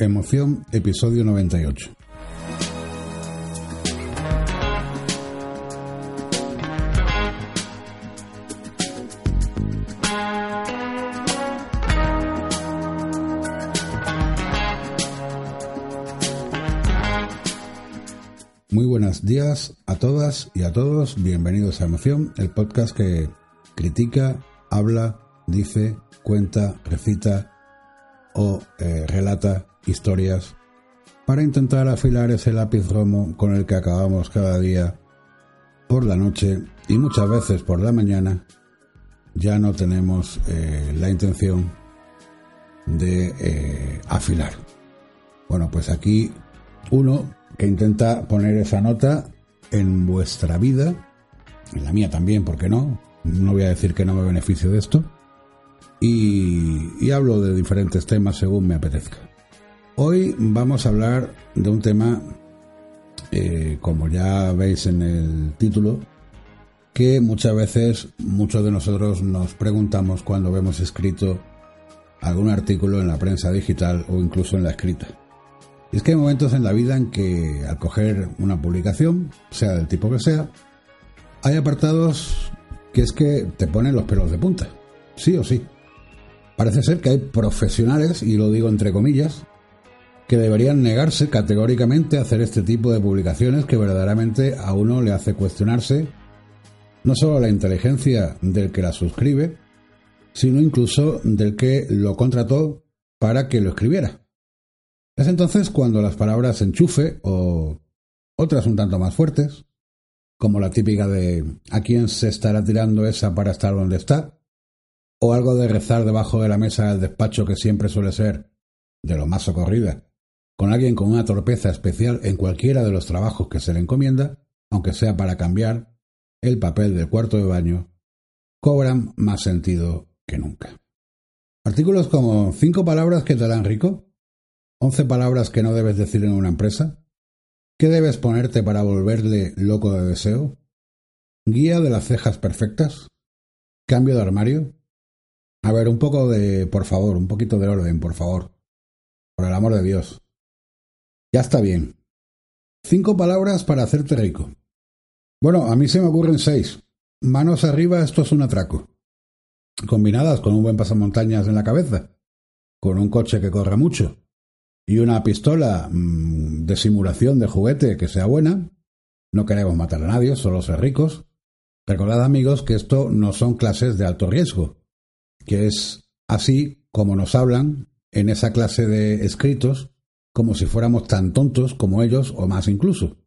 Emoción, episodio 98. Muy buenos días a todas y a todos. Bienvenidos a Emoción, el podcast que critica, habla, dice, cuenta, recita o eh, relata historias para intentar afilar ese lápiz romo con el que acabamos cada día por la noche y muchas veces por la mañana ya no tenemos eh, la intención de eh, afilar. Bueno, pues aquí uno que intenta poner esa nota en vuestra vida, en la mía también, ¿por qué no? No voy a decir que no me beneficio de esto, y, hablo de diferentes temas según me apetezca. Hoy vamos a hablar de un tema, eh, como ya veis en el título, que muchas veces muchos de nosotros nos preguntamos cuando vemos escrito algún artículo en la prensa digital o incluso en la escrita. Y es que hay momentos en la vida en que al coger una publicación, sea del tipo que sea, hay apartados que es que te ponen los pelos de punta, sí o sí. Parece ser que hay profesionales, y lo digo entre comillas, que deberían negarse categóricamente a hacer este tipo de publicaciones que verdaderamente a uno le hace cuestionarse no solo la inteligencia del que la suscribe, sino incluso del que lo contrató para que lo escribiera. Es entonces cuando las palabras enchufe o otras un tanto más fuertes, como la típica de ¿a quién se estará tirando esa para estar donde está? O algo de rezar debajo de la mesa del despacho que siempre suele ser de lo más socorrida, con alguien con una torpeza especial en cualquiera de los trabajos que se le encomienda, aunque sea para cambiar el papel del cuarto de baño, cobran más sentido que nunca. Artículos como cinco palabras que te dan rico, once palabras que no debes decir en una empresa, qué debes ponerte para volverle loco de deseo, guía de las cejas perfectas, cambio de armario, a ver, un poco de, por favor, un poquito de orden, por favor. Por el amor de Dios. Ya está bien. Cinco palabras para hacerte rico. Bueno, a mí se me ocurren seis. Manos arriba, esto es un atraco. Combinadas con un buen pasamontañas en la cabeza, con un coche que corra mucho y una pistola mmm, de simulación de juguete que sea buena. No queremos matar a nadie, solo ser ricos. Recordad amigos que esto no son clases de alto riesgo que es así como nos hablan en esa clase de escritos, como si fuéramos tan tontos como ellos o más incluso.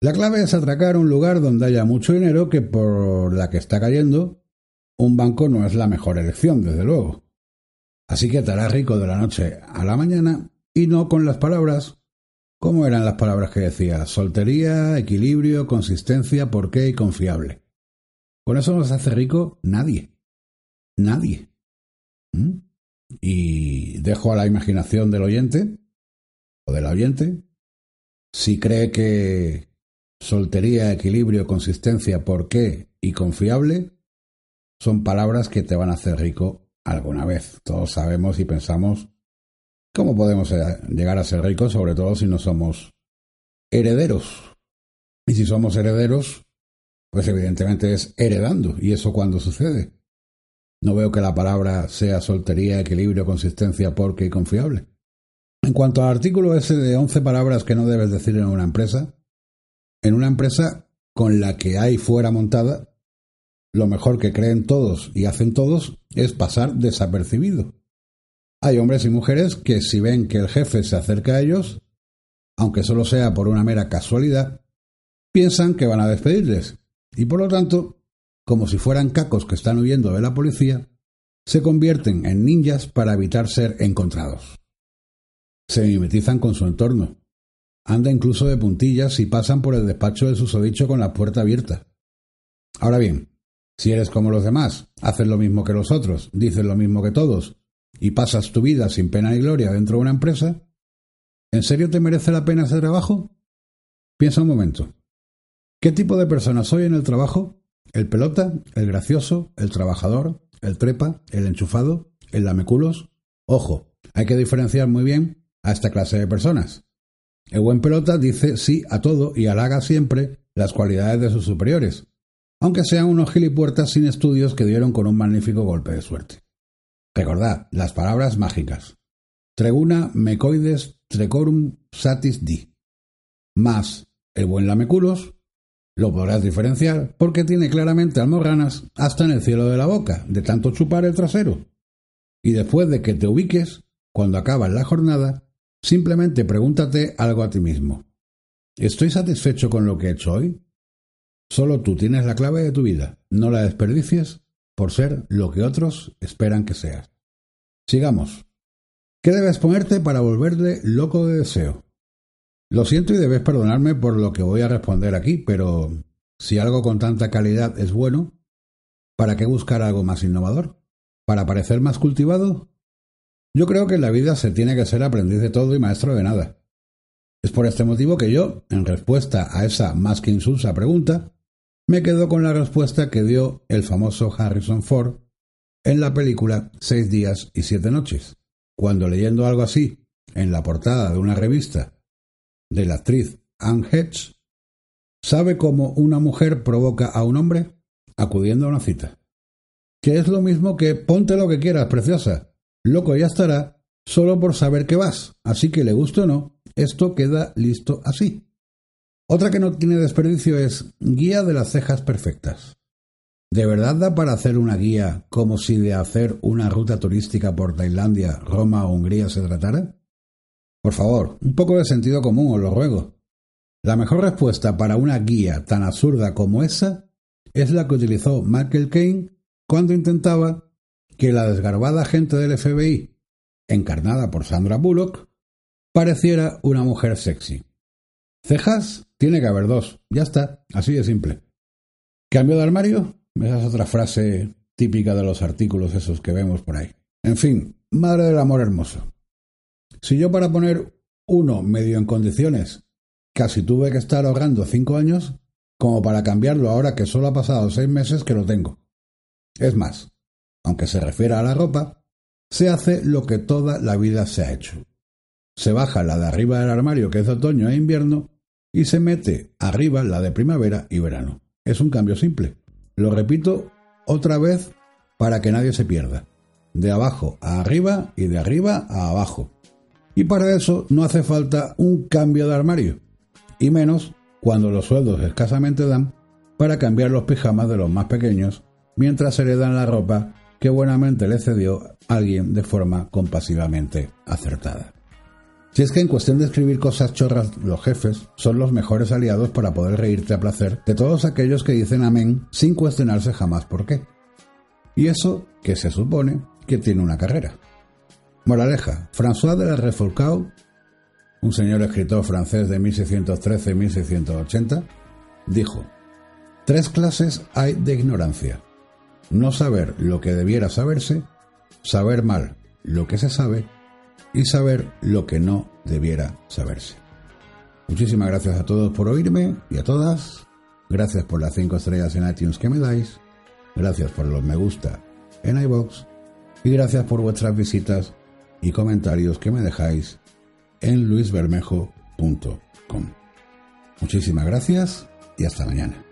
La clave es atracar un lugar donde haya mucho dinero que por la que está cayendo, un banco no es la mejor elección, desde luego. Así que te rico de la noche a la mañana y no con las palabras. ¿Cómo eran las palabras que decía? Soltería, equilibrio, consistencia, porqué y confiable. Con eso no se hace rico nadie. Nadie. ¿Mm? Y dejo a la imaginación del oyente o del oyente si cree que soltería, equilibrio, consistencia, porqué y confiable son palabras que te van a hacer rico alguna vez. Todos sabemos y pensamos cómo podemos eh, llegar a ser ricos, sobre todo si no somos herederos. Y si somos herederos, pues evidentemente es heredando. ¿Y eso cuando sucede? No veo que la palabra sea soltería, equilibrio, consistencia, porque y confiable. En cuanto al artículo ese de 11 palabras que no debes decir en una empresa, en una empresa con la que hay fuera montada, lo mejor que creen todos y hacen todos es pasar desapercibido. Hay hombres y mujeres que si ven que el jefe se acerca a ellos, aunque solo sea por una mera casualidad, piensan que van a despedirles y por lo tanto como si fueran cacos que están huyendo de la policía, se convierten en ninjas para evitar ser encontrados. se mimetizan con su entorno. Anda incluso de puntillas y pasan por el despacho del susodicho con la puerta abierta. Ahora bien, si eres como los demás, haces lo mismo que los otros, dices lo mismo que todos, y pasas tu vida sin pena ni gloria dentro de una empresa, ¿en serio te merece la pena ese trabajo? Piensa un momento. ¿Qué tipo de persona soy en el trabajo? ¿El pelota? ¿El gracioso? ¿El trabajador? ¿El trepa? ¿El enchufado? ¿El lameculos? Ojo, hay que diferenciar muy bien a esta clase de personas. El buen pelota dice sí a todo y halaga siempre las cualidades de sus superiores, aunque sean unos gilipuertas sin estudios que dieron con un magnífico golpe de suerte. Recordad las palabras mágicas. Treguna mecoides trecorum satis di. Más el buen lameculos lo podrás diferenciar porque tiene claramente almorranas hasta en el cielo de la boca, de tanto chupar el trasero. Y después de que te ubiques, cuando acabas la jornada, simplemente pregúntate algo a ti mismo. ¿Estoy satisfecho con lo que he hecho hoy? Solo tú tienes la clave de tu vida. No la desperdicies por ser lo que otros esperan que seas. Sigamos. ¿Qué debes ponerte para volverle loco de deseo? Lo siento y debes perdonarme por lo que voy a responder aquí, pero si algo con tanta calidad es bueno, ¿para qué buscar algo más innovador? ¿Para parecer más cultivado? Yo creo que en la vida se tiene que ser aprendiz de todo y maestro de nada. Es por este motivo que yo, en respuesta a esa más que insulsa pregunta, me quedo con la respuesta que dio el famoso Harrison Ford en la película Seis días y siete noches, cuando leyendo algo así en la portada de una revista de la actriz Anne Hedge, sabe cómo una mujer provoca a un hombre acudiendo a una cita. Que es lo mismo que ponte lo que quieras, preciosa. Loco ya estará solo por saber que vas. Así que le guste o no, esto queda listo así. Otra que no tiene desperdicio es guía de las cejas perfectas. ¿De verdad da para hacer una guía como si de hacer una ruta turística por Tailandia, Roma o Hungría se tratara? Por favor, un poco de sentido común, os lo ruego. La mejor respuesta para una guía tan absurda como esa es la que utilizó Michael Caine cuando intentaba que la desgarbada gente del FBI, encarnada por Sandra Bullock, pareciera una mujer sexy. Cejas tiene que haber dos, ya está, así de simple. ¿Cambio de armario? Esa es otra frase típica de los artículos esos que vemos por ahí. En fin, madre del amor hermoso. Si yo para poner uno medio en condiciones casi tuve que estar ahorrando cinco años, como para cambiarlo ahora que solo ha pasado seis meses que lo tengo. Es más, aunque se refiera a la ropa, se hace lo que toda la vida se ha hecho. Se baja la de arriba del armario, que es otoño e invierno, y se mete arriba la de primavera y verano. Es un cambio simple. Lo repito otra vez para que nadie se pierda. De abajo a arriba y de arriba a abajo. Y para eso no hace falta un cambio de armario, y menos cuando los sueldos escasamente dan para cambiar los pijamas de los más pequeños mientras heredan la ropa que buenamente le cedió alguien de forma compasivamente acertada. Si es que en cuestión de escribir cosas chorras, los jefes son los mejores aliados para poder reírte a placer de todos aquellos que dicen amén sin cuestionarse jamás por qué. Y eso que se supone que tiene una carrera. Moraleja, François de la Refourcau, un señor escritor francés de 1613-1680, dijo, Tres clases hay de ignorancia. No saber lo que debiera saberse, saber mal lo que se sabe y saber lo que no debiera saberse. Muchísimas gracias a todos por oírme y a todas. Gracias por las cinco estrellas en iTunes que me dais. Gracias por los me gusta en iBox. Y gracias por vuestras visitas y comentarios que me dejáis en luisbermejo.com. Muchísimas gracias y hasta mañana.